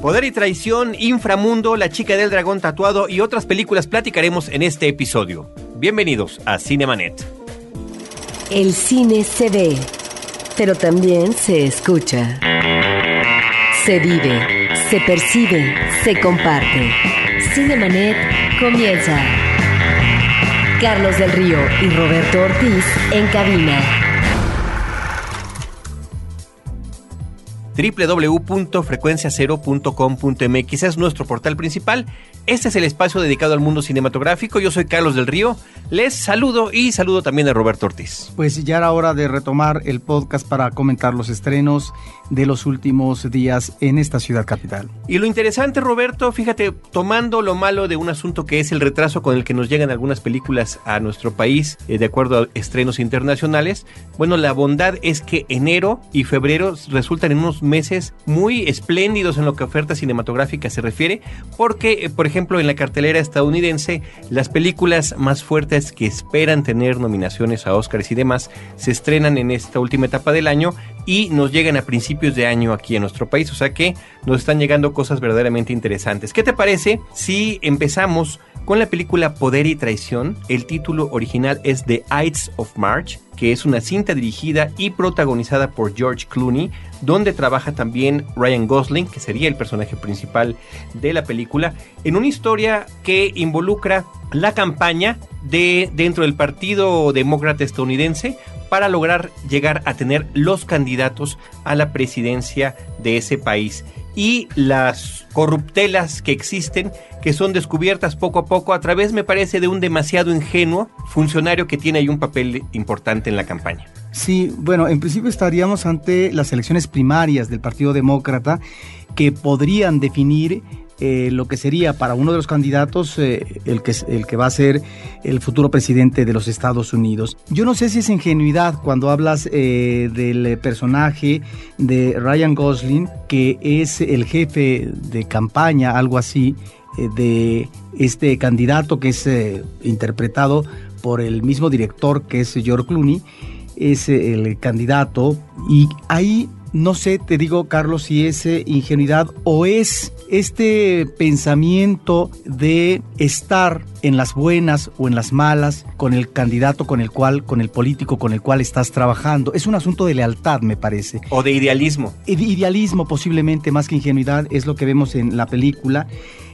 Poder y traición, Inframundo, La chica del dragón tatuado y otras películas platicaremos en este episodio. Bienvenidos a Cinemanet. El cine se ve, pero también se escucha. Se vive, se percibe, se comparte. Cinemanet comienza. Carlos del Río y Roberto Ortiz en cabina. www.frecuenciacero.com.mx es nuestro portal principal. Este es el espacio dedicado al mundo cinematográfico. Yo soy Carlos del Río. Les saludo y saludo también a Roberto Ortiz. Pues ya era hora de retomar el podcast para comentar los estrenos de los últimos días en esta ciudad capital. Y lo interesante, Roberto, fíjate, tomando lo malo de un asunto que es el retraso con el que nos llegan algunas películas a nuestro país, eh, de acuerdo a estrenos internacionales, bueno, la bondad es que enero y febrero resultan en unos meses muy espléndidos en lo que oferta cinematográfica se refiere, porque, eh, por ejemplo, en la cartelera estadounidense, las películas más fuertes que esperan tener nominaciones a Oscars y demás se estrenan en esta última etapa del año y nos llegan a principios de año aquí en nuestro país. O sea que nos están llegando cosas verdaderamente interesantes. ¿Qué te parece si empezamos con la película Poder y Traición? El título original es The Ides of March, que es una cinta dirigida y protagonizada por George Clooney, donde trabaja también Ryan Gosling, que sería el personaje principal de la película, en una historia que involucra la campaña de dentro del Partido Demócrata estadounidense para lograr llegar a tener los candidatos a la presidencia de ese país y las corruptelas que existen que son descubiertas poco a poco a través me parece de un demasiado ingenuo funcionario que tiene ahí un papel importante en la campaña. Sí, bueno, en principio estaríamos ante las elecciones primarias del Partido Demócrata que podrían definir eh, lo que sería para uno de los candidatos eh, el, que, el que va a ser el futuro presidente de los Estados Unidos. Yo no sé si es ingenuidad cuando hablas eh, del personaje de Ryan Gosling, que es el jefe de campaña, algo así, de este candidato que es interpretado por el mismo director que es George Clooney, es el candidato y ahí no sé, te digo, Carlos, si es eh, ingenuidad o es este pensamiento de estar en las buenas o en las malas con el candidato con el cual, con el político con el cual estás trabajando. Es un asunto de lealtad, me parece. O de idealismo. Idealismo posiblemente, más que ingenuidad, es lo que vemos en la película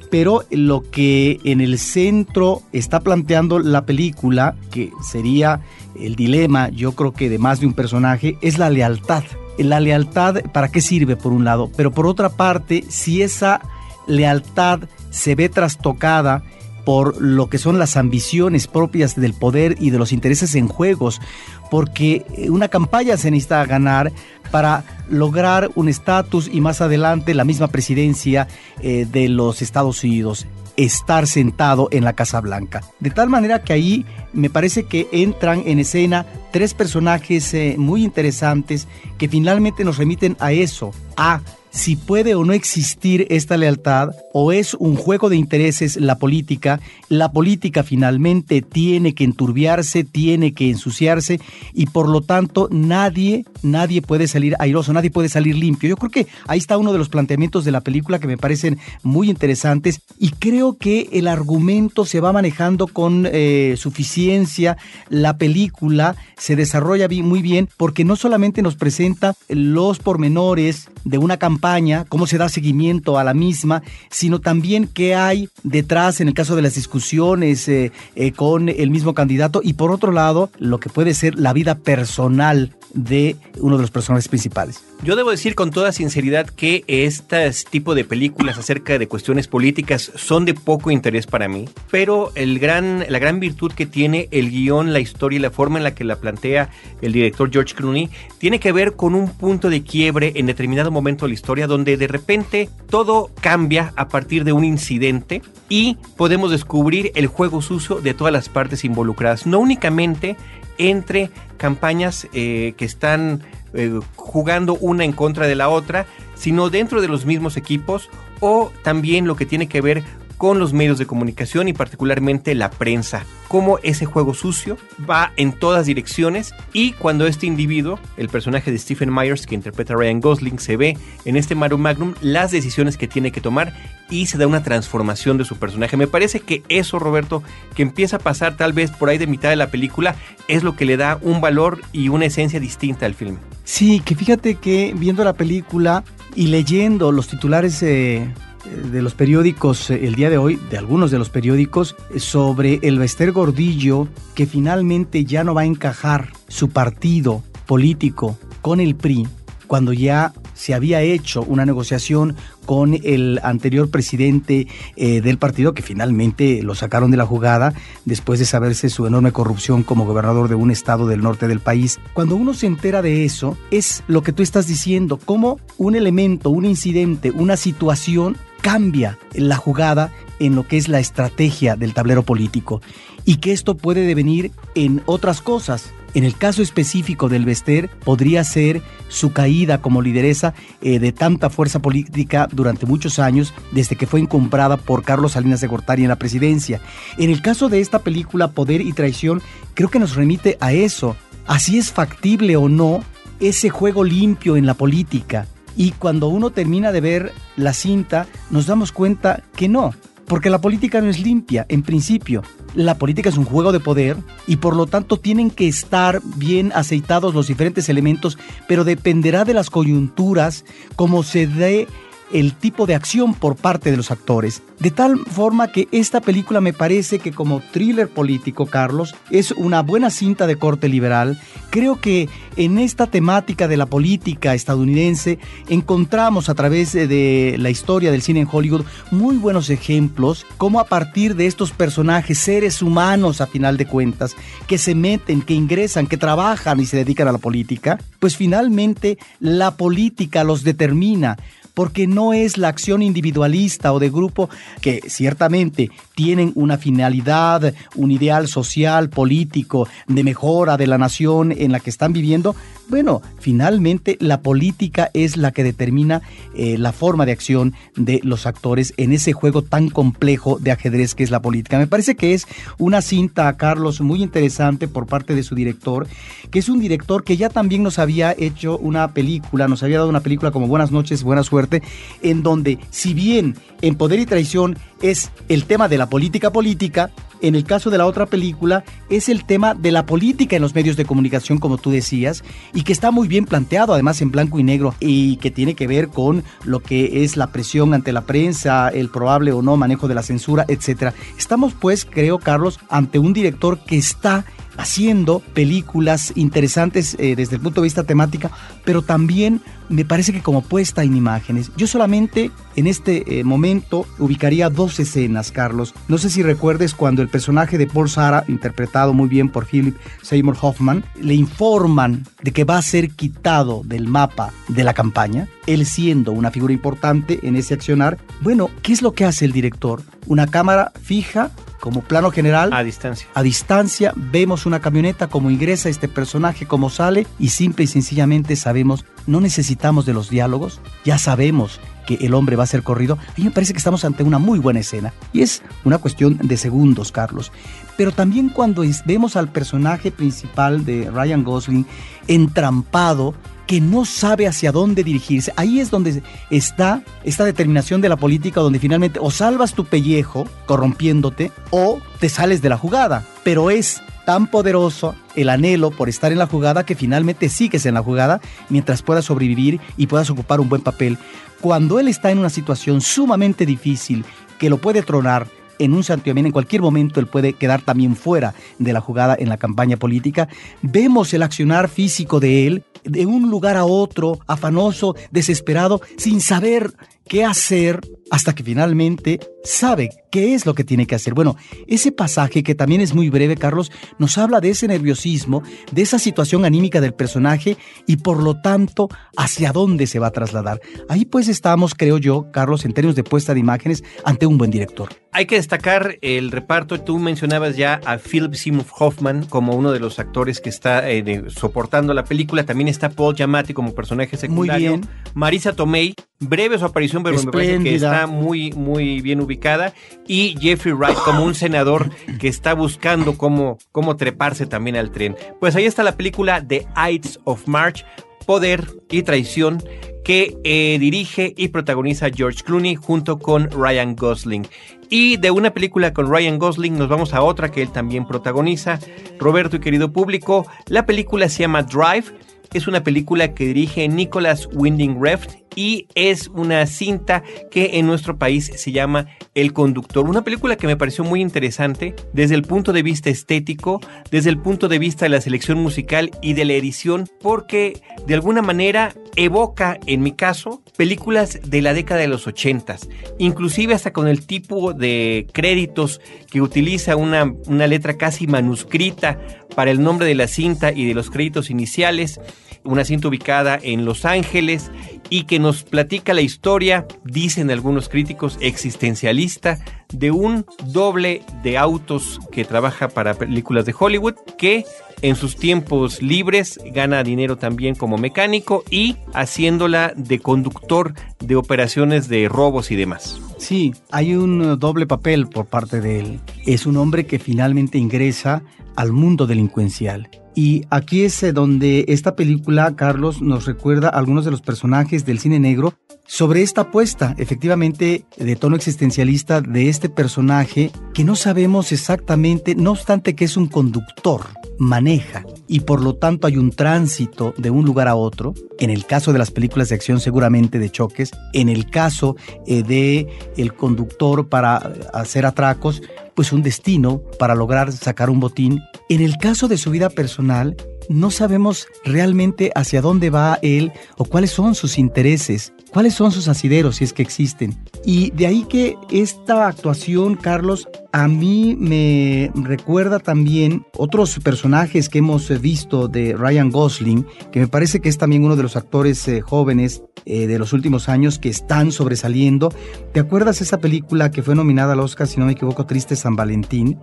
pero lo que en el centro está planteando la película, que sería el dilema, yo creo que de más de un personaje, es la lealtad la lealtad, ¿para qué sirve por un lado? Pero por otra parte, si esa lealtad se ve trastocada por lo que son las ambiciones propias del poder y de los intereses en juegos, porque una campaña se necesita ganar para lograr un estatus y más adelante la misma presidencia eh, de los Estados Unidos estar sentado en la Casa Blanca. De tal manera que ahí me parece que entran en escena tres personajes eh, muy interesantes que finalmente nos remiten a eso, a si puede o no existir esta lealtad o es un juego de intereses la política, la política finalmente tiene que enturbiarse, tiene que ensuciarse y por lo tanto nadie, nadie puede salir airoso, nadie puede salir limpio. Yo creo que ahí está uno de los planteamientos de la película que me parecen muy interesantes y creo que el argumento se va manejando con eh, suficiencia, la película se desarrolla muy bien porque no solamente nos presenta los pormenores de una campaña, cómo se da seguimiento a la misma, sino también qué hay detrás en el caso de las discusiones eh, eh, con el mismo candidato. Y por otro lado, lo que puede ser la vida personal de uno de los personajes principales. Yo debo decir con toda sinceridad que este tipo de películas acerca de cuestiones políticas son de poco interés para mí, pero el gran, la gran virtud que tiene el guion, la historia y la forma en la que la plantea el director George Clooney tiene que ver con un punto de quiebre en determinado momento de la historia donde de repente todo cambia a partir de un incidente y podemos descubrir el juego sucio de todas las partes involucradas, no únicamente entre campañas eh, que están eh, jugando una en contra de la otra, sino dentro de los mismos equipos o también lo que tiene que ver con los medios de comunicación y particularmente la prensa. Cómo ese juego sucio va en todas direcciones y cuando este individuo, el personaje de Stephen Myers que interpreta a Ryan Gosling, se ve en este Maru Magnum, las decisiones que tiene que tomar y se da una transformación de su personaje. Me parece que eso, Roberto, que empieza a pasar tal vez por ahí de mitad de la película, es lo que le da un valor y una esencia distinta al filme. Sí, que fíjate que viendo la película y leyendo los titulares eh, de los periódicos eh, el día de hoy, de algunos de los periódicos, sobre el Bester Gordillo, que finalmente ya no va a encajar su partido político con el PRI, cuando ya se había hecho una negociación con el anterior presidente eh, del partido, que finalmente lo sacaron de la jugada después de saberse su enorme corrupción como gobernador de un estado del norte del país. Cuando uno se entera de eso, es lo que tú estás diciendo, como un elemento, un incidente, una situación cambia la jugada en lo que es la estrategia del tablero político y que esto puede devenir en otras cosas. En el caso específico del Bester, podría ser su caída como lideresa eh, de tanta fuerza política durante muchos años, desde que fue encumbrada por Carlos Salinas de Gortari en la presidencia. En el caso de esta película, Poder y Traición, creo que nos remite a eso. Así es factible o no ese juego limpio en la política. Y cuando uno termina de ver la cinta, nos damos cuenta que no, porque la política no es limpia, en principio. La política es un juego de poder y por lo tanto tienen que estar bien aceitados los diferentes elementos, pero dependerá de las coyunturas, como se dé el tipo de acción por parte de los actores. De tal forma que esta película me parece que como thriller político, Carlos, es una buena cinta de corte liberal. Creo que en esta temática de la política estadounidense encontramos a través de la historia del cine en Hollywood muy buenos ejemplos, como a partir de estos personajes, seres humanos a final de cuentas, que se meten, que ingresan, que trabajan y se dedican a la política, pues finalmente la política los determina porque no es la acción individualista o de grupo que ciertamente tienen una finalidad, un ideal social, político, de mejora de la nación en la que están viviendo, bueno, finalmente la política es la que determina eh, la forma de acción de los actores en ese juego tan complejo de ajedrez que es la política. Me parece que es una cinta, Carlos, muy interesante por parte de su director, que es un director que ya también nos había hecho una película, nos había dado una película como Buenas noches, buena suerte, en donde si bien en Poder y Traición es el tema de la política política, en el caso de la otra película es el tema de la política en los medios de comunicación, como tú decías, y que está muy bien planteado, además en blanco y negro, y que tiene que ver con lo que es la presión ante la prensa, el probable o no manejo de la censura, etc. Estamos pues, creo, Carlos, ante un director que está haciendo películas interesantes eh, desde el punto de vista temática, pero también me parece que como puesta en imágenes. Yo solamente en este eh, momento ubicaría dos escenas, Carlos. No sé si recuerdes cuando el personaje de Paul Sara, interpretado muy bien por Philip Seymour Hoffman, le informan de que va a ser quitado del mapa de la campaña, él siendo una figura importante en ese accionar. Bueno, ¿qué es lo que hace el director? Una cámara fija como plano general. A distancia. A distancia vemos una camioneta, como ingresa este personaje, cómo sale y simple y sencillamente sabemos, no necesitamos de los diálogos, ya sabemos que el hombre va a ser corrido. A mí me parece que estamos ante una muy buena escena y es una cuestión de segundos, Carlos. Pero también cuando vemos al personaje principal de Ryan Gosling entrampado que no sabe hacia dónde dirigirse. Ahí es donde está esta determinación de la política, donde finalmente o salvas tu pellejo corrompiéndote o te sales de la jugada. Pero es tan poderoso el anhelo por estar en la jugada que finalmente sigues en la jugada mientras puedas sobrevivir y puedas ocupar un buen papel. Cuando él está en una situación sumamente difícil que lo puede tronar, en un santiamén, en cualquier momento él puede quedar también fuera de la jugada en la campaña política. Vemos el accionar físico de él de un lugar a otro, afanoso, desesperado, sin saber qué hacer hasta que finalmente sabe qué es lo que tiene que hacer. Bueno, ese pasaje que también es muy breve, Carlos, nos habla de ese nerviosismo, de esa situación anímica del personaje y por lo tanto hacia dónde se va a trasladar. Ahí pues estamos, creo yo, Carlos, en términos de puesta de imágenes, ante un buen director. Hay que destacar el reparto. Tú mencionabas ya a Philip Seymour Hoffman como uno de los actores que está eh, soportando la película. También está Paul Giamatti como personaje secundario. Muy bien. Marisa Tomei breve su aparición, pero me parece que está muy, muy bien ubicada. Y Jeffrey Wright como un senador que está buscando cómo, cómo treparse también al tren. Pues ahí está la película The Ides of March, Poder y Traición, que eh, dirige y protagoniza George Clooney junto con Ryan Gosling. Y de una película con Ryan Gosling nos vamos a otra que él también protagoniza. Roberto y querido público, la película se llama Drive. Es una película que dirige Nicholas Winding Refn y es una cinta que en nuestro país se llama El Conductor. Una película que me pareció muy interesante desde el punto de vista estético, desde el punto de vista de la selección musical y de la edición, porque de alguna manera evoca, en mi caso, películas de la década de los ochentas, inclusive hasta con el tipo de créditos que utiliza una, una letra casi manuscrita para el nombre de la cinta y de los créditos iniciales una cinta ubicada en Los Ángeles y que nos platica la historia, dicen algunos críticos, existencialista de un doble de autos que trabaja para películas de Hollywood que en sus tiempos libres gana dinero también como mecánico y haciéndola de conductor de operaciones de robos y demás. Sí, hay un doble papel por parte de él. Es un hombre que finalmente ingresa al mundo delincuencial y aquí es eh, donde esta película, Carlos, nos recuerda a algunos de los personajes del cine negro sobre esta apuesta, efectivamente, de tono existencialista de este personaje que no sabemos exactamente, no obstante que es un conductor, maneja y por lo tanto hay un tránsito de un lugar a otro. En el caso de las películas de acción, seguramente de choques. En el caso eh, de el conductor para hacer atracos, pues un destino para lograr sacar un botín. En el caso de su vida personal, no sabemos realmente hacia dónde va él o cuáles son sus intereses, cuáles son sus asideros si es que existen. Y de ahí que esta actuación, Carlos, a mí me recuerda también otros personajes que hemos visto de Ryan Gosling, que me parece que es también uno de los actores eh, jóvenes eh, de los últimos años que están sobresaliendo. ¿Te acuerdas esa película que fue nominada al Oscar, si no me equivoco, Triste San Valentín?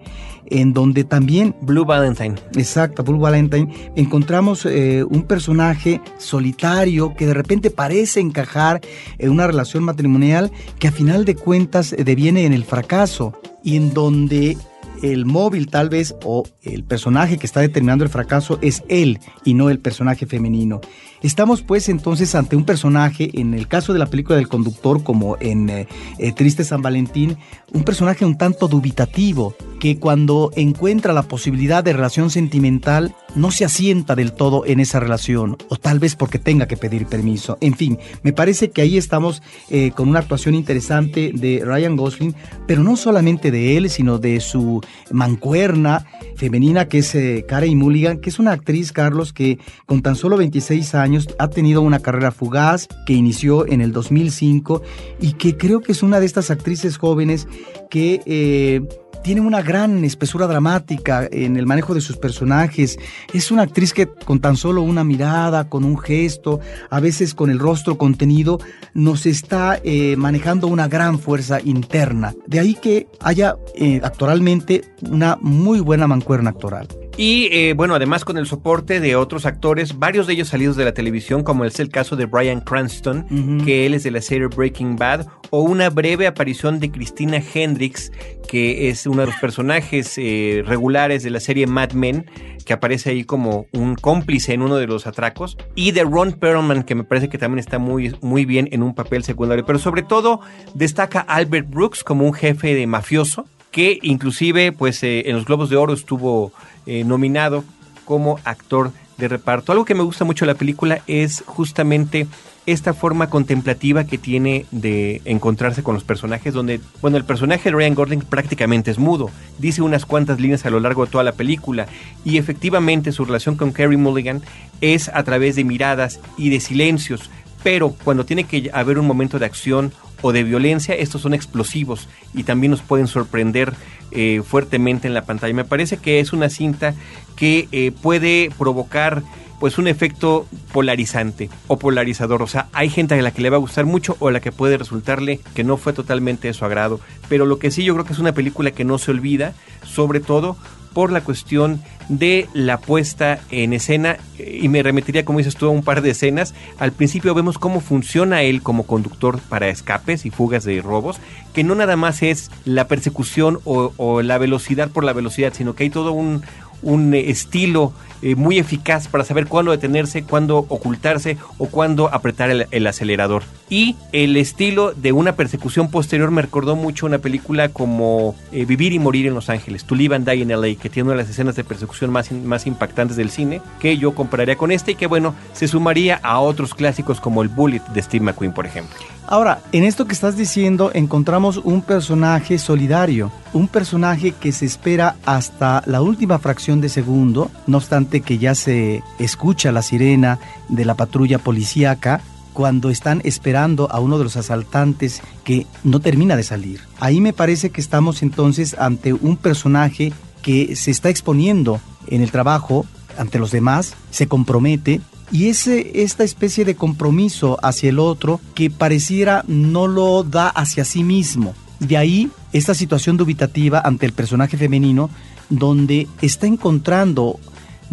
En donde también... Blue Valentine. Exacto, Blue Valentine. Encontramos eh, un personaje solitario que de repente parece encajar en una relación matrimonial que a final de cuentas deviene en el fracaso y en donde el móvil tal vez o el personaje que está determinando el fracaso es él y no el personaje femenino. Estamos pues entonces ante un personaje, en el caso de la película del conductor como en eh, eh, Triste San Valentín, un personaje un tanto dubitativo, que cuando encuentra la posibilidad de relación sentimental no se asienta del todo en esa relación, o tal vez porque tenga que pedir permiso. En fin, me parece que ahí estamos eh, con una actuación interesante de Ryan Gosling, pero no solamente de él, sino de su mancuerna femenina que es eh, Karen Mulligan, que es una actriz, Carlos, que con tan solo 26 años ha tenido una carrera fugaz que inició en el 2005 y que creo que es una de estas actrices jóvenes que... Eh, tiene una gran espesura dramática en el manejo de sus personajes. Es una actriz que con tan solo una mirada, con un gesto, a veces con el rostro contenido, nos está eh, manejando una gran fuerza interna. De ahí que haya eh, actoralmente una muy buena mancuerna actoral. Y eh, bueno, además con el soporte de otros actores, varios de ellos salidos de la televisión, como es el caso de Brian Cranston, que él es de la serie Breaking Bad, o una breve aparición de Christina Hendricks, que es uno de los personajes eh, regulares de la serie Mad Men, que aparece ahí como un cómplice en uno de los atracos, y de Ron Perlman, que me parece que también está muy, muy bien en un papel secundario, pero sobre todo destaca Albert Brooks como un jefe de mafioso, que inclusive pues eh, en los Globos de Oro estuvo eh, nominado como actor de reparto. Algo que me gusta mucho de la película es justamente esta forma contemplativa que tiene de encontrarse con los personajes, donde, bueno, el personaje de Ryan Gordon prácticamente es mudo, dice unas cuantas líneas a lo largo de toda la película, y efectivamente su relación con Carrie Mulligan es a través de miradas y de silencios, pero cuando tiene que haber un momento de acción o de violencia, estos son explosivos y también nos pueden sorprender eh, fuertemente en la pantalla. Me parece que es una cinta que eh, puede provocar pues un efecto polarizante o polarizador. O sea, hay gente a la que le va a gustar mucho o a la que puede resultarle que no fue totalmente de su agrado. Pero lo que sí yo creo que es una película que no se olvida, sobre todo por la cuestión de la puesta en escena y me remitiría, como dices tú, a un par de escenas. Al principio vemos cómo funciona él como conductor para escapes y fugas de robos, que no nada más es la persecución o, o la velocidad por la velocidad, sino que hay todo un, un estilo eh, muy eficaz para saber cuándo detenerse, cuándo ocultarse o cuándo apretar el, acelerador. Y el estilo de una persecución posterior me recordó mucho una película como eh, Vivir y Morir en Los Ángeles, To Live and Die in LA, que tiene una de las escenas de persecución más, más impactantes del cine, que yo compararía con este y que bueno, se sumaría a otros clásicos como el Bullet de Steve McQueen, por ejemplo. Ahora, en esto que estás diciendo encontramos un personaje solidario, un personaje que se espera hasta la última fracción de segundo, no obstante que ya se escucha la sirena de la patrulla policíaca cuando están esperando a uno de los asaltantes que no termina de salir. Ahí me parece que estamos entonces ante un personaje que se está exponiendo en el trabajo ante los demás, se compromete y ese, esta especie de compromiso hacia el otro que pareciera no lo da hacia sí mismo. De ahí esta situación dubitativa ante el personaje femenino donde está encontrando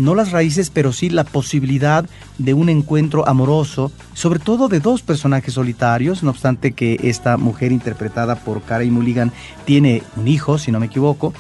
no las raíces, pero sí la posibilidad de un encuentro amoroso, sobre todo de dos personajes solitarios, no obstante que esta mujer interpretada por Carey Mulligan tiene un hijo, si no me equivoco,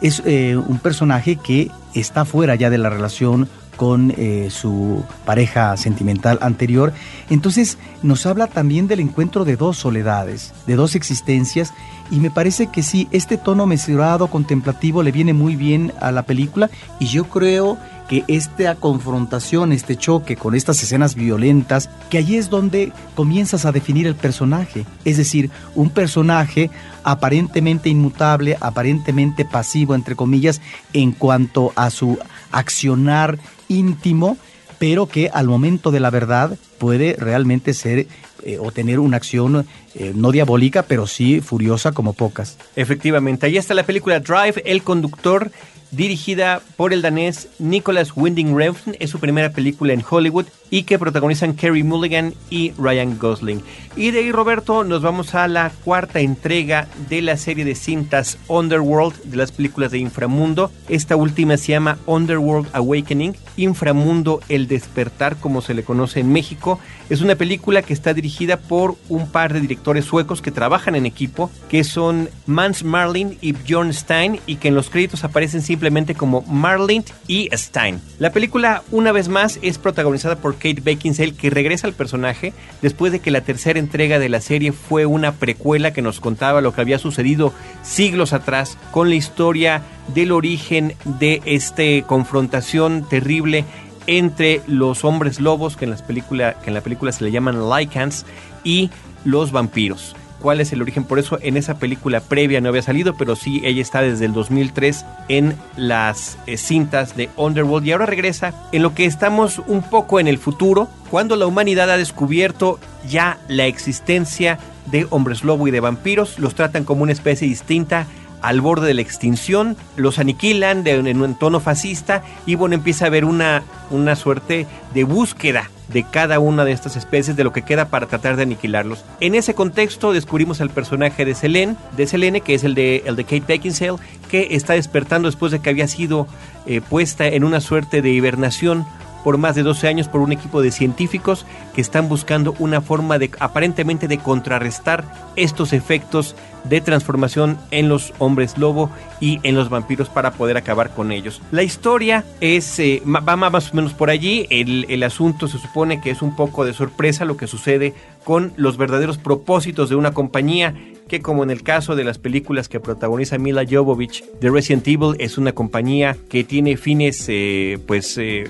es eh, un personaje que está fuera ya de la relación con eh, su pareja sentimental anterior. Entonces nos habla también del encuentro de dos soledades, de dos existencias, y me parece que sí, este tono mesurado, contemplativo, le viene muy bien a la película, y yo creo que esta confrontación, este choque con estas escenas violentas, que allí es donde comienzas a definir el personaje. Es decir, un personaje aparentemente inmutable, aparentemente pasivo, entre comillas, en cuanto a su accionar íntimo, pero que al momento de la verdad puede realmente ser eh, o tener una acción eh, no diabólica, pero sí furiosa como pocas. Efectivamente, ahí está la película Drive, el conductor dirigida por el danés Nicholas Winding Refn, es su primera película en Hollywood y que protagonizan Kerry Mulligan y Ryan Gosling. Y de ahí, Roberto, nos vamos a la cuarta entrega de la serie de cintas Underworld de las películas de Inframundo. Esta última se llama Underworld Awakening, Inframundo El Despertar, como se le conoce en México. Es una película que está dirigida por un par de directores suecos que trabajan en equipo, que son Mans Marlin y Bjorn Stein, y que en los créditos aparecen simplemente como Marlin y Stein. La película, una vez más, es protagonizada por Kate Beckinsale, que regresa al personaje después de que la tercera entrega de la serie fue una precuela que nos contaba lo que había sucedido siglos atrás con la historia del origen de esta confrontación terrible entre los hombres lobos, que en, las que en la película se le llaman lycans, y los vampiros. ¿Cuál es el origen? Por eso en esa película previa no había salido, pero sí ella está desde el 2003 en las eh, cintas de Underworld y ahora regresa en lo que estamos un poco en el futuro, cuando la humanidad ha descubierto ya la existencia de hombres lobo y de vampiros, los tratan como una especie distinta al borde de la extinción, los aniquilan en un tono fascista y bueno, empieza a haber una, una suerte de búsqueda de cada una de estas especies, de lo que queda para tratar de aniquilarlos. En ese contexto descubrimos al personaje de Selene, de Selene que es el de, el de Kate Beckinsale, que está despertando después de que había sido eh, puesta en una suerte de hibernación por más de 12 años por un equipo de científicos que están buscando una forma de aparentemente de contrarrestar estos efectos de transformación en los hombres lobo y en los vampiros para poder acabar con ellos. La historia es eh, va más o menos por allí. El, asunto se supone que es un poco de sorpresa lo que sucede con los verdaderos propósitos de una compañía que como en el caso de las películas que protagoniza Mila Jovovich de Resident Evil es una compañía que tiene fines eh, pues eh,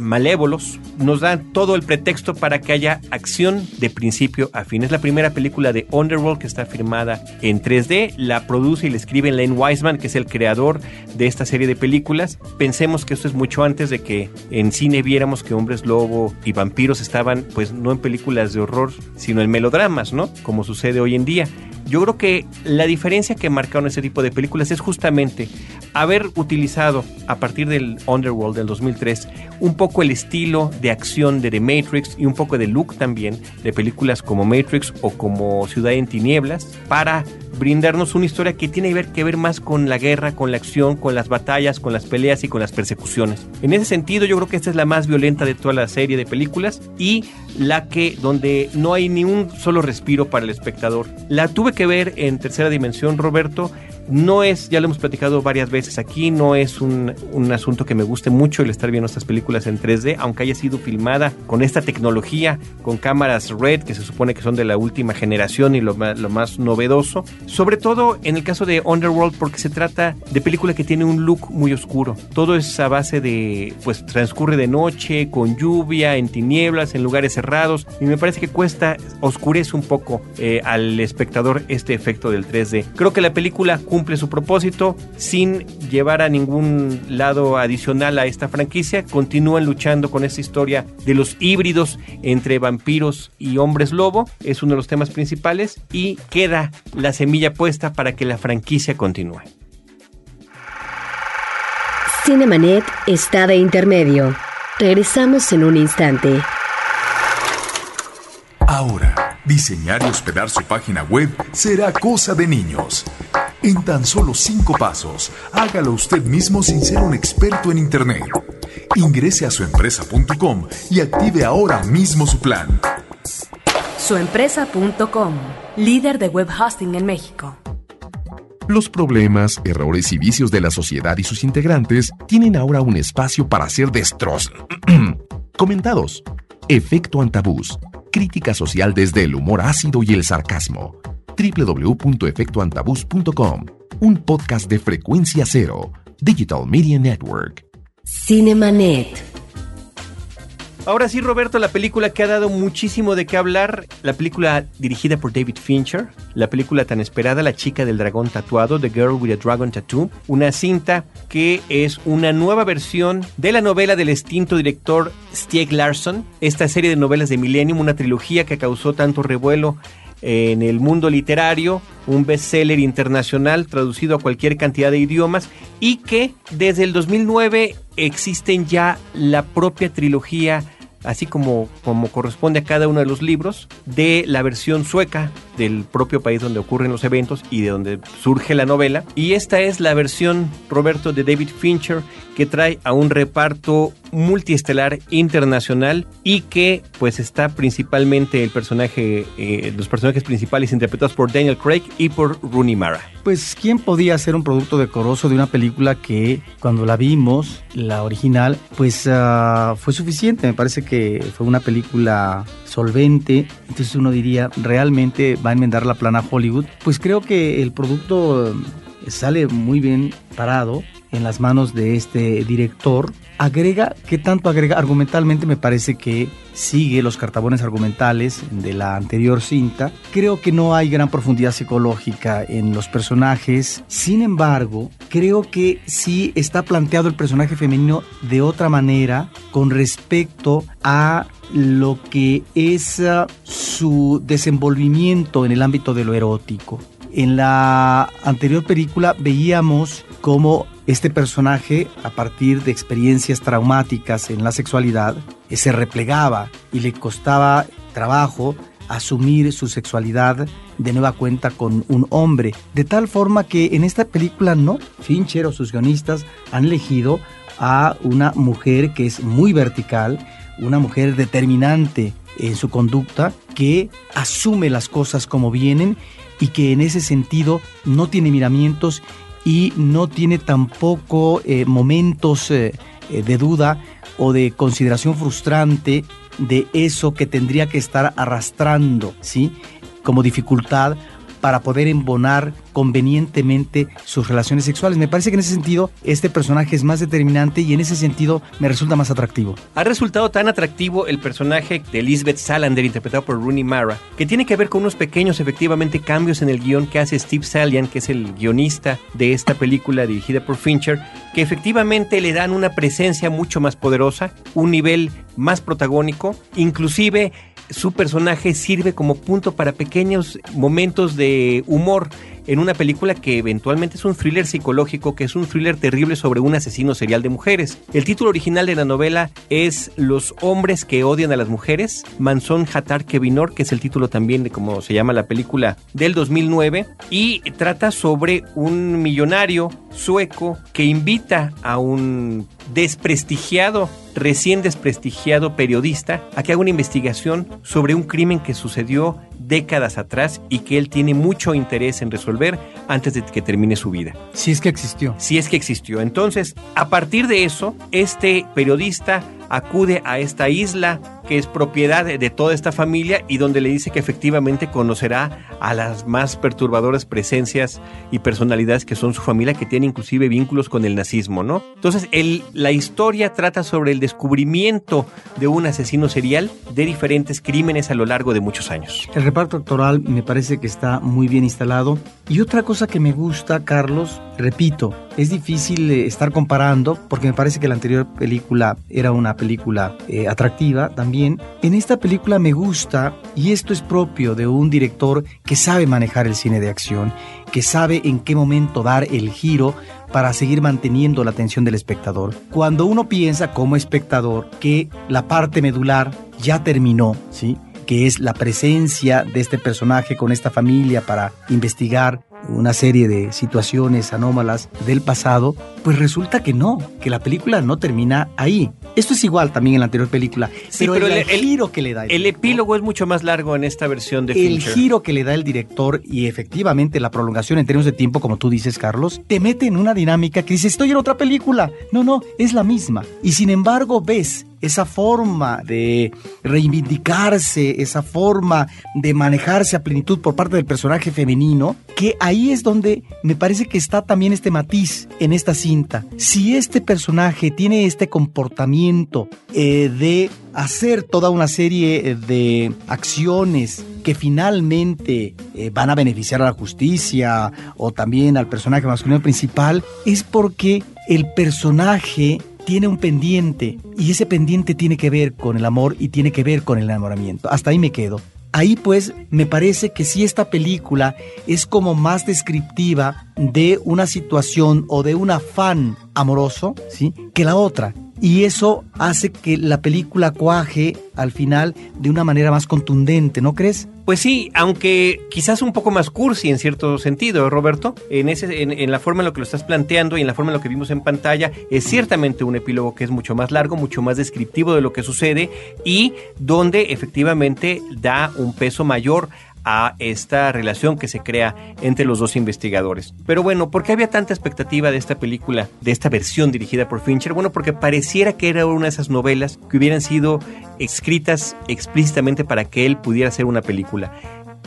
malévolos, nos dan todo el pretexto para que haya acción de principio a fin. Es la primera película de Underworld que está firmada en 3D, la produce y la escribe Len Wiseman, que es el creador de esta serie de películas. Pensemos que esto es mucho antes de que en cine viéramos que hombres lobo y vampiros estaban pues no en películas de horror, sino en melodramas, ¿no? Como sucede hoy en día. Yo creo que la diferencia que marcaron ese tipo de películas es justamente haber utilizado a partir del Underworld del 2003 un poco el estilo de acción de The Matrix y un poco de look también de películas como Matrix o como Ciudad en Tinieblas para brindarnos una historia que tiene que ver, que ver más con la guerra, con la acción, con las batallas, con las peleas y con las persecuciones. En ese sentido, yo creo que esta es la más violenta de toda la serie de películas y la que donde no hay ni un solo respiro para el espectador. La tuve que ver en tercera dimensión, Roberto, no es, ya lo hemos platicado varias veces aquí, no es un, asunto que me guste mucho el estar viendo estas películas en 3D, aunque haya sido filmada con esta tecnología, con cámaras RED, que se supone que son de la última generación y lo, lo más novedoso. Sobre todo en el caso de Underworld, porque se trata de película que tiene un look muy oscuro. Todo es a base de, pues transcurre de noche, con lluvia, en tinieblas, en lugares cerrados, y me parece que cuesta, oscurece un poco eh, al espectador este efecto del 3D. Creo que la película su propósito sin llevar a ningún lado adicional a esta franquicia. Continúan luchando con esta historia de los híbridos entre vampiros y hombres lobo. Es uno de los temas principales y queda la semilla puesta para que la franquicia continúe. Cinemanet está de intermedio. Regresamos en un instante. Ahora, diseñar y hospedar su página web será cosa de niños. En tan solo cinco pasos, hágalo usted mismo sin ser un experto en Internet. Ingrese a suempresa.com y active ahora mismo su plan. Suempresa.com, líder de web hosting en México. Los problemas, errores y vicios de la sociedad y sus integrantes tienen ahora un espacio para ser destrozos. Comentados. Efecto Antabús. Crítica social desde el humor ácido y el sarcasmo www.efectoantabús.com, un podcast de frecuencia cero, Digital Media Network. Cinemanet. Ahora sí, Roberto, la película que ha dado muchísimo de qué hablar, la película dirigida por David Fincher, la película tan esperada, La chica del dragón tatuado, The Girl with a Dragon Tattoo, una cinta que es una nueva versión de la novela del extinto director Stieg Larsson, esta serie de novelas de Millennium, una trilogía que causó tanto revuelo en el mundo literario, un bestseller internacional traducido a cualquier cantidad de idiomas y que desde el 2009 existen ya la propia trilogía así como, como corresponde a cada uno de los libros, de la versión sueca del propio país donde ocurren los eventos y de donde surge la novela. Y esta es la versión, Roberto, de David Fincher, que trae a un reparto multiestelar internacional y que pues está principalmente el personaje, eh, los personajes principales interpretados por Daniel Craig y por Rooney Mara. Pues quién podía ser un producto decoroso de una película que cuando la vimos, la original, pues uh, fue suficiente. Me parece que fue una película solvente. Entonces uno diría, realmente va a enmendar la plana Hollywood. Pues creo que el producto sale muy bien parado en las manos de este director. Agrega, ¿qué tanto agrega? Argumentalmente me parece que sigue los cartabones argumentales de la anterior cinta. Creo que no hay gran profundidad psicológica en los personajes. Sin embargo, creo que sí está planteado el personaje femenino de otra manera con respecto a lo que es uh, su desenvolvimiento en el ámbito de lo erótico. En la anterior película veíamos cómo este personaje, a partir de experiencias traumáticas en la sexualidad, eh, se replegaba y le costaba trabajo asumir su sexualidad de nueva cuenta con un hombre. De tal forma que en esta película no, Fincher o sus guionistas han elegido a una mujer que es muy vertical, una mujer determinante en su conducta, que asume las cosas como vienen y que en ese sentido no tiene miramientos y no tiene tampoco eh, momentos eh, eh, de duda o de consideración frustrante de eso que tendría que estar arrastrando, ¿sí? Como dificultad para poder embonar convenientemente sus relaciones sexuales. Me parece que en ese sentido este personaje es más determinante y en ese sentido me resulta más atractivo. Ha resultado tan atractivo el personaje de Elizabeth Salander interpretado por Rooney Mara, que tiene que ver con unos pequeños efectivamente cambios en el guion que hace Steve Salian, que es el guionista de esta película dirigida por Fincher, que efectivamente le dan una presencia mucho más poderosa, un nivel más protagónico, inclusive su personaje sirve como punto para pequeños momentos de humor en una película que eventualmente es un thriller psicológico, que es un thriller terrible sobre un asesino serial de mujeres. El título original de la novela es Los hombres que odian a las mujeres, Manson Hatar Kevinor, que es el título también de cómo se llama la película del 2009, y trata sobre un millonario sueco que invita a un desprestigiado, recién desprestigiado periodista a que haga una investigación sobre un crimen que sucedió décadas atrás y que él tiene mucho interés en resolver antes de que termine su vida. Si es que existió. Si es que existió. Entonces, a partir de eso, este periodista acude a esta isla que es propiedad de, toda esta familia y donde le dice que efectivamente conocerá a las más perturbadoras presencias y personalidades que son su familia, que tiene inclusive vínculos con el nazismo, ¿no? Entonces, el, la historia trata sobre el descubrimiento de un asesino serial de diferentes crímenes a lo largo de muchos años. El reparto actoral me parece que está muy bien instalado. Y otra cosa que me gusta, Carlos, repito, es difícil eh, estar comparando porque me parece que la anterior película era una película eh, atractiva también en esta película me gusta, y esto es propio de un director que sabe manejar el cine de acción, que sabe en qué momento dar el giro para seguir manteniendo la atención del espectador. Cuando uno piensa como espectador que la parte medular ya terminó, ¿sí? que es la presencia de este personaje con esta familia para investigar una serie de situaciones anómalas del pasado, pues resulta que no, que la película no termina ahí. Esto es igual también en la anterior película, pero, el, giro que le da el, el epílogo es mucho más largo en esta versión de El giro que le da el director y efectivamente la prolongación en términos de tiempo, como tú dices, Carlos, te mete en una dinámica que dice, estoy en otra película. No, no, es la misma. Y sin embargo ves esa forma de reivindicarse, esa forma de manejarse a plenitud por parte del personaje femenino, que ahí es donde me parece que está también este matiz en esta cinta. Si este personaje tiene este comportamiento eh, de hacer toda una serie de acciones que finalmente eh, van a beneficiar a la justicia o también al personaje masculino principal, es porque el personaje tiene un pendiente y ese pendiente tiene que ver con el amor y tiene que ver con el enamoramiento. Hasta ahí me quedo. Ahí pues me parece que si esta película es como más descriptiva de una situación o de un afán amoroso, ¿sí? que la otra. Y eso hace que la película cuaje al final de una manera más contundente, ¿no crees? Pues sí, aunque quizás un poco más cursi en cierto sentido, Roberto, en, ese, en, la forma en lo que lo estás planteando y en la forma en lo que vimos en pantalla, es ciertamente un epílogo que es mucho más largo, mucho más descriptivo de lo que sucede y donde efectivamente da un peso mayor a esta relación que se crea entre los dos investigadores. Pero bueno, ¿por qué había tanta expectativa de esta película, de esta versión dirigida por Fincher? Bueno, porque pareciera que era una de esas novelas que hubieran sido escritas explícitamente para que él pudiera hacer una película.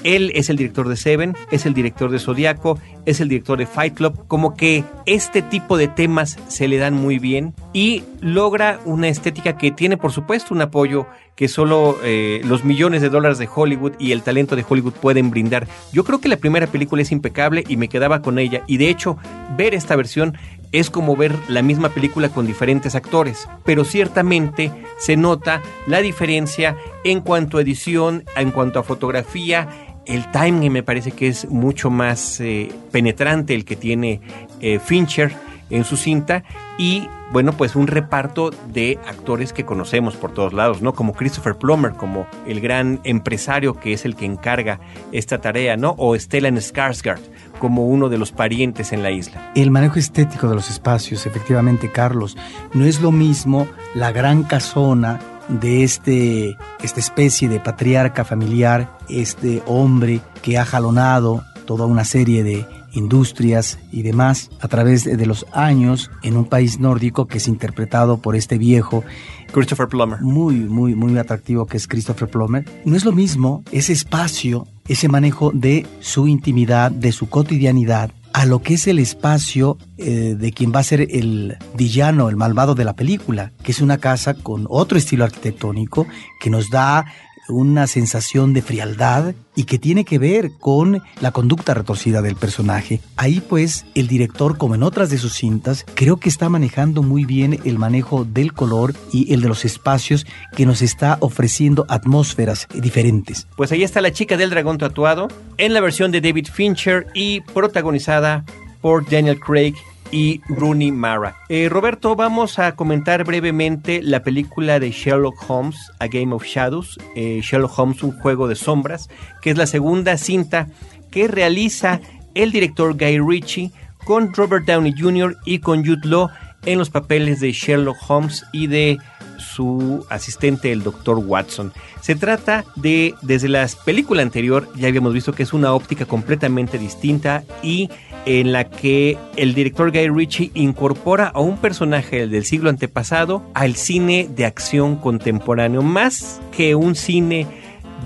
Él es el director de Seven, es el director de Zodiaco, es el director de Fight Club. Como que este tipo de temas se le dan muy bien y logra una estética que tiene, por supuesto, un apoyo que solo eh, los millones de dólares de Hollywood y el talento de Hollywood pueden brindar. Yo creo que la primera película es impecable y me quedaba con ella. Y de hecho, ver esta versión es como ver la misma película con diferentes actores, pero ciertamente se nota la diferencia en cuanto a edición, en cuanto a fotografía, el timing me parece que es mucho más eh, penetrante el que tiene eh, Fincher en su cinta y bueno pues un reparto de actores que conocemos por todos lados no como Christopher Plummer como el gran empresario que es el que encarga esta tarea no o Stellan Skarsgård como uno de los parientes en la isla. El manejo estético de los espacios efectivamente Carlos no es lo mismo la gran casona de este, esta especie de patriarca familiar, este hombre que ha jalonado toda una serie de industrias y demás a través de los años en un país nórdico que es interpretado por este viejo Christopher Plummer. Muy, muy, muy atractivo que es Christopher Plummer. No es lo mismo ese espacio, ese manejo de su intimidad, de su cotidianidad, a lo que es el espacio eh, de quien va a ser el villano, el malvado de la película, que es una casa con otro estilo arquitectónico que nos da una sensación de frialdad y que tiene que ver con la conducta retorcida del personaje. Ahí pues el director, como en otras de sus cintas, creo que está manejando muy bien el manejo del color y el de los espacios que nos está ofreciendo atmósferas diferentes. Pues ahí está la chica del dragón tatuado en la versión de David Fincher y protagonizada por Daniel Craig y Rooney Mara. Eh, Roberto, vamos a comentar brevemente la película de Sherlock Holmes, A Game of Shadows, eh, Sherlock Holmes, un juego de sombras, que es la segunda cinta que realiza el director Guy Ritchie con Robert Downey Jr. y con Jude Law en los papeles de Sherlock Holmes y de su asistente, el doctor Watson. Se trata de, desde la película anterior, ya habíamos visto que es una óptica completamente distinta y en la que el director Guy Ritchie incorpora a un personaje del siglo antepasado al cine de acción contemporáneo, más que un cine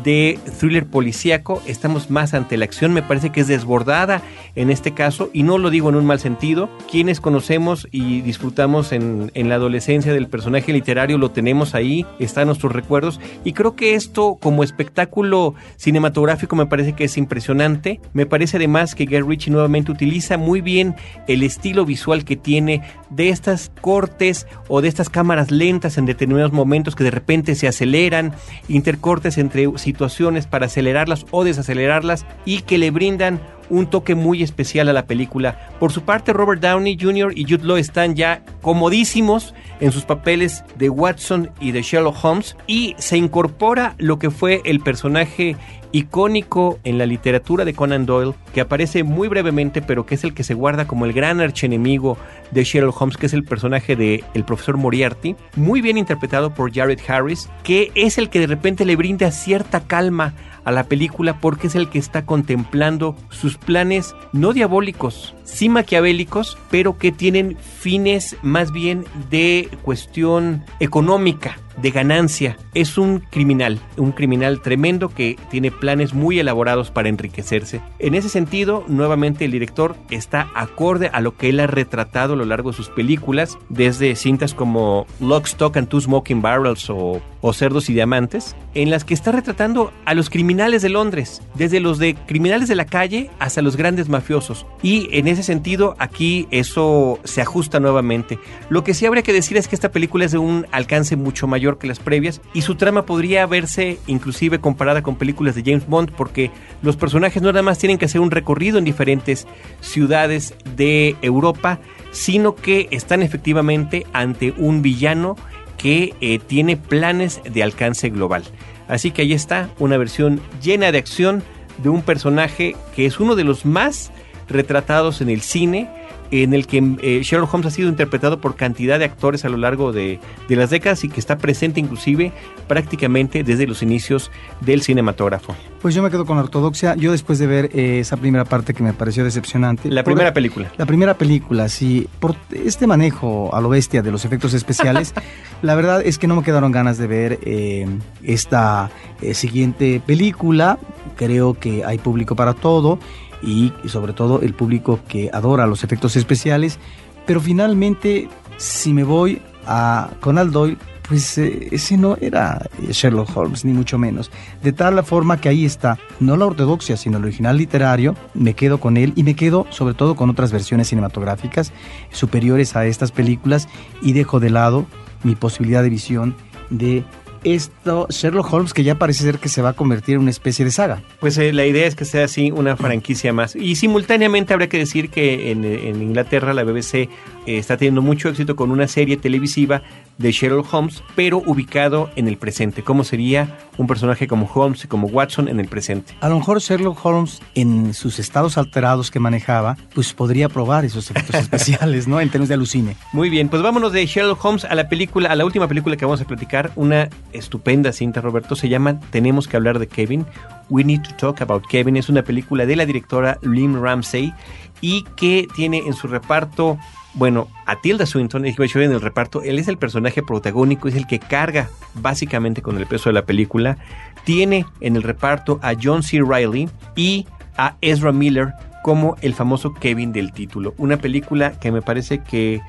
de thriller policíaco, estamos más ante la acción, me parece que es desbordada en este caso, y no lo digo en un mal sentido, quienes conocemos y disfrutamos en, en la adolescencia del personaje literario lo tenemos ahí, está en nuestros recuerdos, y creo que esto como espectáculo cinematográfico me parece que es impresionante, me parece además que Gary Ritchie nuevamente utiliza muy bien el estilo visual que tiene de estas cortes o de estas cámaras lentas en determinados momentos que de repente se aceleran, intercortes entre situaciones para acelerarlas o desacelerarlas y que le brindan un toque muy especial a la película. Por su parte, Robert Downey Jr. y Jude Law están ya comodísimos en sus papeles de Watson y de Sherlock Holmes y se incorpora lo que fue el personaje icónico en la literatura de Conan Doyle, que aparece muy brevemente, pero que es el que se guarda como el gran archenemigo de Sherlock Holmes, que es el personaje de el profesor Moriarty, muy bien interpretado por Jared Harris, que es el que de repente le brinda cierta calma a la película porque es el que está contemplando sus planes no diabólicos, sí maquiavélicos, pero que tienen fines más bien de cuestión económica de ganancia. Es un criminal, un criminal tremendo que tiene planes muy elaborados para enriquecerse. En ese sentido, nuevamente el director está acorde a lo que él ha retratado a lo largo de sus películas, desde cintas como Lock, Stock and Two Smoking Barrels o, o Cerdos y Diamantes, en las que está retratando a los criminales de Londres, desde los de criminales de la calle hasta los grandes mafiosos. Y en ese sentido, aquí eso se ajusta nuevamente. Lo que sí habría que decir es que esta película es de un alcance mucho mayor que las previas y su trama podría verse inclusive comparada con películas de James Bond porque los personajes no nada más tienen que hacer un recorrido en diferentes ciudades de Europa, sino que están efectivamente ante un villano que eh, tiene planes de alcance global. Así que ahí está una versión llena de acción de un personaje que es uno de los más retratados en el cine en el que eh, Sherlock Holmes ha sido interpretado por cantidad de actores a lo largo de, las décadas y que está presente inclusive prácticamente desde los inicios del cinematógrafo. Pues yo me quedo con la ortodoxia. Yo después de ver eh, esa primera parte que me pareció decepcionante. La primera película. La primera película, sí. Por este manejo a lo bestia de los efectos especiales, la verdad es que no me quedaron ganas de ver eh, esta siguiente película. Creo que hay público para todo y sobre todo el público que adora los efectos especiales. Pero finalmente, si me voy a Conan Doyle, pues eh, ese no era Sherlock Holmes, ni mucho menos. De tal forma que ahí está, no la ortodoxia, sino el original literario, me quedo con él y me quedo sobre todo con otras versiones cinematográficas superiores a estas películas y dejo de lado mi posibilidad de visión de esto Sherlock Holmes que ya parece ser que se va a convertir en una especie de saga. Pues eh, la idea es que sea así una franquicia más. Y simultáneamente habrá que decir que en, Inglaterra la BBC está teniendo mucho éxito con una serie televisiva de Sherlock Holmes, pero ubicado en el presente. ¿Cómo sería un personaje como Holmes y como Watson en el presente? A lo mejor Sherlock Holmes, en sus estados alterados que manejaba, pues podría probar esos efectos especiales, ¿no? En términos de alucine. Muy bien, pues vámonos de Sherlock Holmes a la película, a la última película que vamos a platicar, una estupenda cinta, Roberto, se llama Tenemos que hablar de Kevin. We Need to Talk About Kevin. Es una película de la directora Lim Ramsey y que tiene en su reparto bueno, a Tilda Swinton, en el reparto, él es el personaje protagónico, es el que carga básicamente con el peso de la película. Tiene en el reparto a John C. Riley y a Ezra Miller como el famoso Kevin del título. Una película que me parece que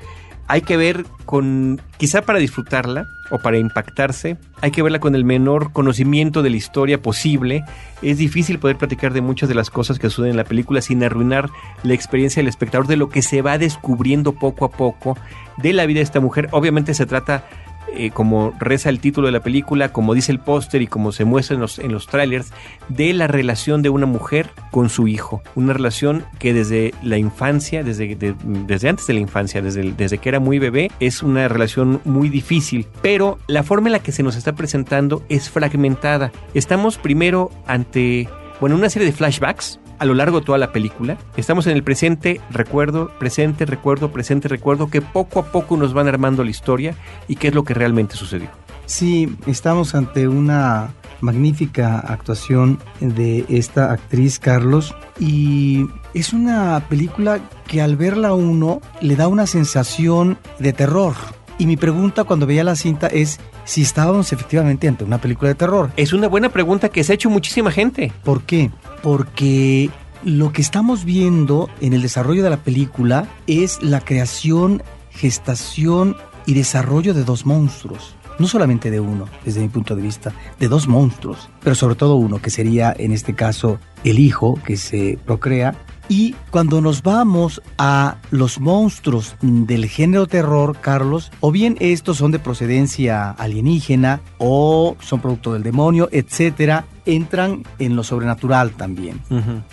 hay que ver con, quizá para disfrutarla, o para impactarse, hay que verla con el menor conocimiento de la historia posible. Es difícil poder platicar de muchas de las cosas que suceden en la película sin arruinar la experiencia del espectador de lo que se va descubriendo poco a poco de la vida de esta mujer. Obviamente se trata eh, como reza el título de la película, como dice el póster y como se muestra en los, trailers, de la relación de una mujer con su hijo. Una relación que desde la infancia, desde, desde antes de la infancia, desde, desde que era muy bebé, es una relación muy difícil. Pero la forma en la que se nos está presentando es fragmentada. Estamos primero ante, bueno, una serie de flashbacks a lo largo de toda la película. Estamos en el presente, recuerdo, presente, recuerdo, presente, recuerdo, que poco a poco nos van armando la historia y qué es lo que realmente sucedió. Sí, estamos ante una magnífica actuación de esta actriz Carlos y es una película que al verla uno le da una sensación de terror. Y mi pregunta cuando veía la cinta es si estábamos efectivamente ante una película de terror. Es una buena pregunta que se ha hecho muchísima gente. ¿Por qué? Porque lo que estamos viendo en el desarrollo de la película es la creación, gestación y desarrollo de dos monstruos. No solamente de uno, desde mi punto de vista, de dos monstruos, pero sobre todo uno, que sería en este caso el hijo que se procrea y cuando nos vamos a los monstruos del género terror, Carlos, o bien estos son de procedencia alienígena o son producto del demonio, etcétera, entran en lo sobrenatural también.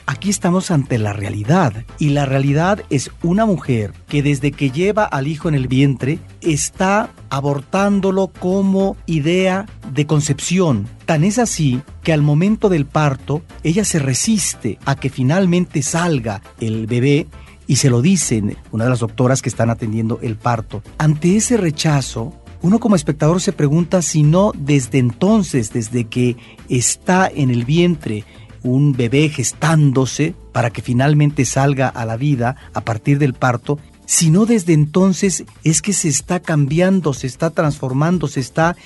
Aquí estamos ante la realidad y la realidad es una mujer que desde que lleva al hijo en el vientre está abortándolo como idea de concepción. Tan es así que al momento del parto ella se resiste a que finalmente salga el bebé y se lo dicen una de las doctoras que están atendiendo el parto. Ante ese rechazo, uno como espectador se pregunta si no desde entonces, desde que está en el vientre un bebé gestándose para que finalmente salga a la vida a partir del parto, si no desde entonces es que se está cambiando, se está transformando, se está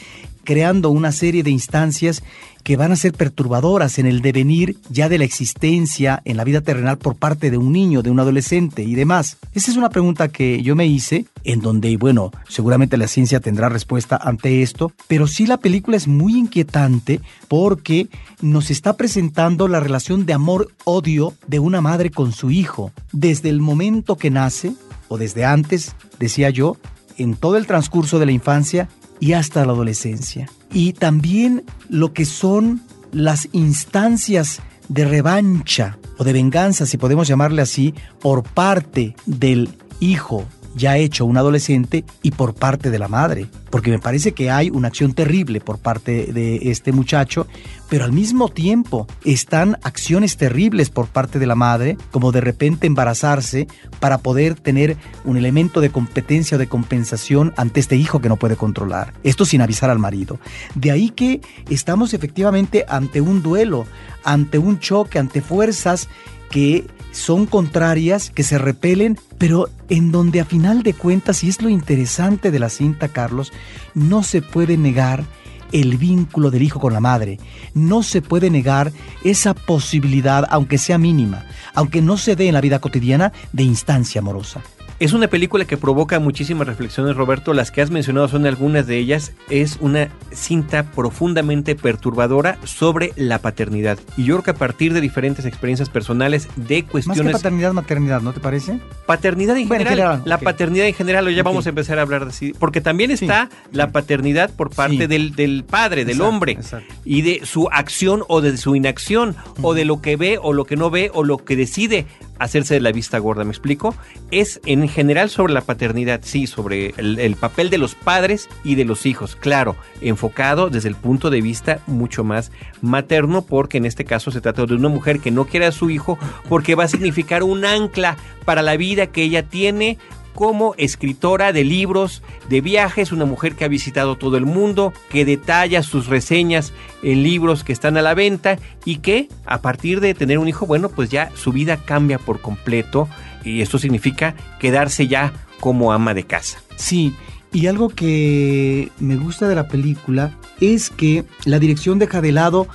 creando una serie de instancias que van a ser perturbadoras en el devenir ya de la existencia en la vida terrenal por parte de un niño, de un adolescente y demás. Esa es una pregunta que yo me hice, en donde, bueno, seguramente la ciencia tendrá respuesta ante esto, pero sí la película es muy inquietante porque nos está presentando la relación de amor-odio de una madre con su hijo, desde el momento que nace, o desde antes, decía yo, en todo el transcurso de la infancia y hasta la adolescencia. Y también lo que son las instancias de revancha o de venganza, si podemos llamarle así, por parte del hijo ya hecho un adolescente y por parte de la madre, porque me parece que hay una acción terrible por parte de este muchacho, pero al mismo tiempo están acciones terribles por parte de la madre, como de repente embarazarse para poder tener un elemento de competencia o de compensación ante este hijo que no puede controlar. Esto sin avisar al marido. De ahí que estamos efectivamente ante un duelo, ante un choque, ante fuerzas que son contrarias, que se repelen, pero en donde a final de cuentas, y es lo interesante de la cinta, Carlos, no se puede negar el vínculo del hijo con la madre. No se puede negar esa posibilidad, aunque sea mínima, aunque no se dé en la vida cotidiana, de instancia amorosa. Es una película que provoca muchísimas reflexiones, Roberto. Las que has mencionado son algunas de ellas. Es una cinta profundamente perturbadora sobre la paternidad. Y yo creo que a partir de diferentes experiencias personales, de cuestiones. Más que paternidad, maternidad, ¿no te parece? Paternidad en general. la paternidad en general, ya vamos a empezar a hablar de así. Porque también está la paternidad por parte del, del, padre, del hombre. Y de su acción o de su inacción, o de lo que ve o lo que no ve o lo que decide hacerse de la vista gorda, ¿me explico? Es en general sobre la paternidad, sí, sobre el, papel de los padres y de los hijos, claro, enfocado desde el punto de vista mucho más materno, porque en este caso se trata de una mujer que no quiere a su hijo porque va a significar un ancla para la vida que ella tiene como escritora de libros, de viajes, una mujer que ha visitado todo el mundo, que detalla sus reseñas en libros que están a la venta y que a partir de tener un hijo, bueno, pues ya su vida cambia por completo y esto significa quedarse ya como ama de casa. Sí, y algo que me gusta de la película es que la dirección deja de lado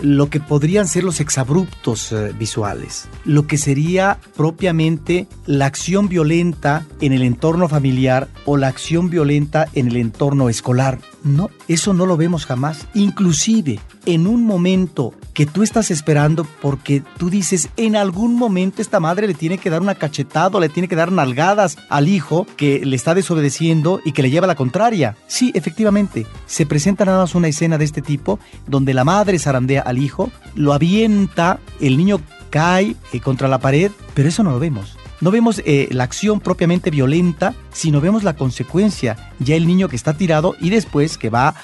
lo que podrían ser los exabruptos eh, visuales, lo que sería propiamente la acción violenta en el entorno familiar o la acción violenta en el entorno escolar. No, eso no lo vemos jamás. Inclusive en un momento que tú estás esperando porque tú dices, en algún momento esta madre le tiene que dar una cachetada, le tiene que dar nalgadas al hijo que le está desobedeciendo y que le lleva la contraria. Sí, efectivamente, se presenta nada más una escena de este tipo donde la madre zarandea al hijo, lo avienta, el niño cae eh, contra la pared, pero eso no lo vemos. No vemos eh, la acción propiamente violenta, sino vemos la consecuencia, ya el niño que está tirado y después que va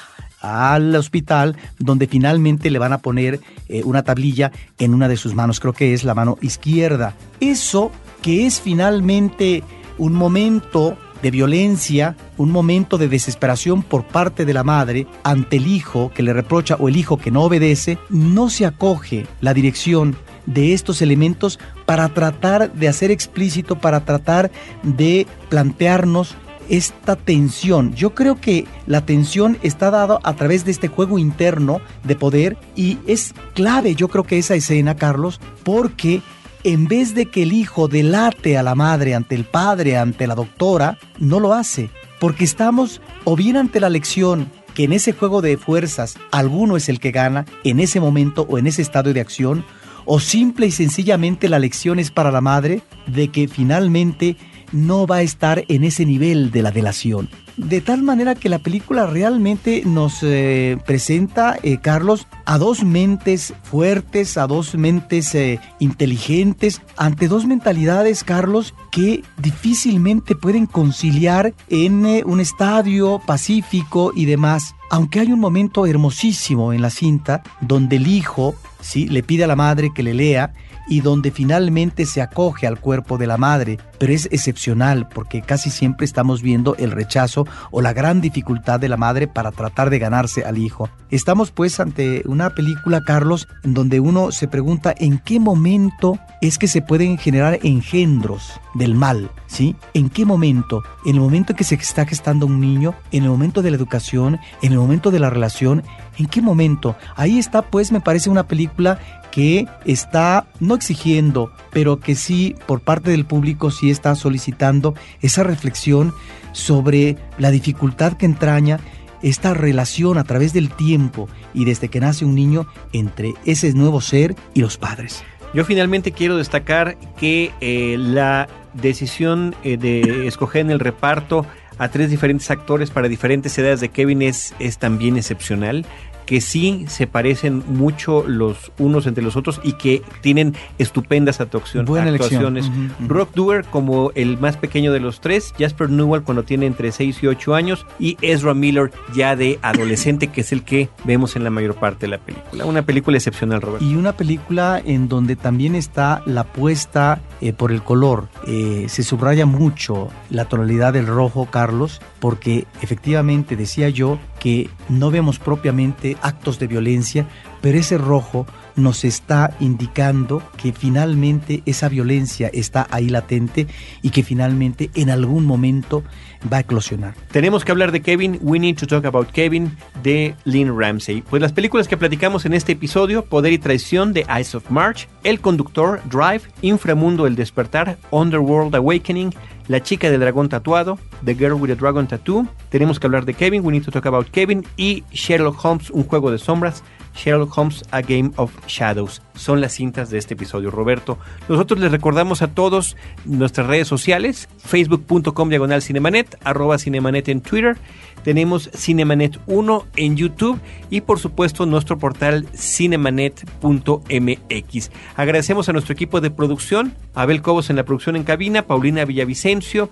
al hospital donde finalmente le van a poner eh, una tablilla en una de sus manos, creo que es la mano izquierda. Eso que es finalmente un momento de violencia, un momento de desesperación por parte de la madre ante el hijo que le reprocha o el hijo que no obedece, no se acoge la dirección de estos elementos para tratar de hacer explícito, para tratar de plantearnos esta tensión. Yo creo que la tensión está dada a través de este juego interno de poder y es clave, yo creo que esa escena, Carlos, porque en vez de que el hijo delate a la madre ante el padre, ante la doctora, no lo hace, porque estamos o bien ante la lección que en ese juego de fuerzas alguno es el que gana en ese momento o en ese estado de acción, o simple y sencillamente la lección es para la madre de que finalmente no va a estar en ese nivel de la delación. De tal manera que la película realmente nos eh, presenta, eh, Carlos, a dos mentes fuertes, a dos mentes eh, inteligentes, ante dos mentalidades, Carlos, que difícilmente pueden conciliar en un estadio pacífico y demás. Aunque hay un momento hermosísimo en la cinta donde el hijo ¿sí? le pide a la madre que le lea y donde finalmente se acoge al cuerpo de la madre, pero es excepcional porque casi siempre estamos viendo el rechazo o la gran dificultad de la madre para tratar de ganarse al hijo. Estamos pues ante una película, Carlos, donde uno se pregunta en qué momento es que se pueden generar engendros del mal, ¿sí? ¿En qué momento? En el momento en que se está gestando un niño, en el momento de la educación, en el momento de la relación, ¿en qué momento? Ahí está pues me parece una película que está no exigiendo, pero que sí por parte del público sí está solicitando esa reflexión sobre la dificultad que entraña esta relación a través del tiempo y desde que nace un niño entre ese nuevo ser y los padres. Yo finalmente quiero destacar que eh, la decisión eh, de escoger en el reparto a tres diferentes actores para diferentes edades de Kevin es, es también excepcional que sí se parecen mucho los unos entre los otros y que tienen estupendas actuaciones. Brock Dewar como el más pequeño de los tres, Jasper Newell cuando tiene entre 6 y 8 años y Ezra Miller ya de adolescente que es el que vemos en la mayor parte de la película. Una película excepcional, Robert. Y una película en donde también está la puesta eh, por el color. Eh, se subraya mucho la tonalidad del rojo, Carlos, porque efectivamente decía yo que no vemos propiamente actos de violencia, pero ese rojo nos está indicando que finalmente esa violencia está ahí latente y que finalmente en algún momento va a eclosionar. Tenemos que hablar de Kevin, We Need to Talk About Kevin de Lynn Ramsey. Pues las películas que platicamos en este episodio, Poder y Traición de Ice of March, El Conductor, Drive, Inframundo El Despertar, Underworld Awakening, La Chica del Dragón Tatuado, The Girl with a Dragon Tattoo. Tenemos que hablar de Kevin, We Need to Talk About Kevin y Sherlock Holmes, Un Juego de Sombras. Sherlock Holmes A Game of Shadows. Son las cintas de este episodio, Roberto. Nosotros les recordamos a todos nuestras redes sociales, facebook.com diagonal cinemanet, arroba cinemanet en Twitter, tenemos Cinemanet 1 en YouTube y por supuesto nuestro portal cinemanet.mx. Agradecemos a nuestro equipo de producción, Abel Cobos en la producción en cabina, Paulina Villavicencio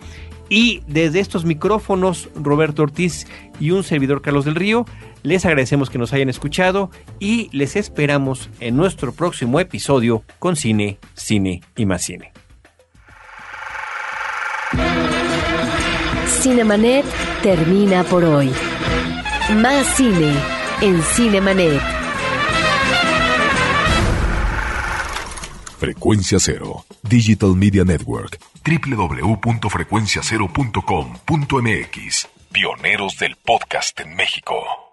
y desde estos micrófonos Roberto Ortiz y un servidor Carlos del Río. Les agradecemos que nos hayan escuchado y les esperamos en nuestro próximo episodio con Cine, Cine y más Cine. Cinemanet termina por hoy. Más cine en Cinemanet. Frecuencia Cero, Digital Media Network, www.frecuenciacero.com.mx. Pioneros del podcast en México.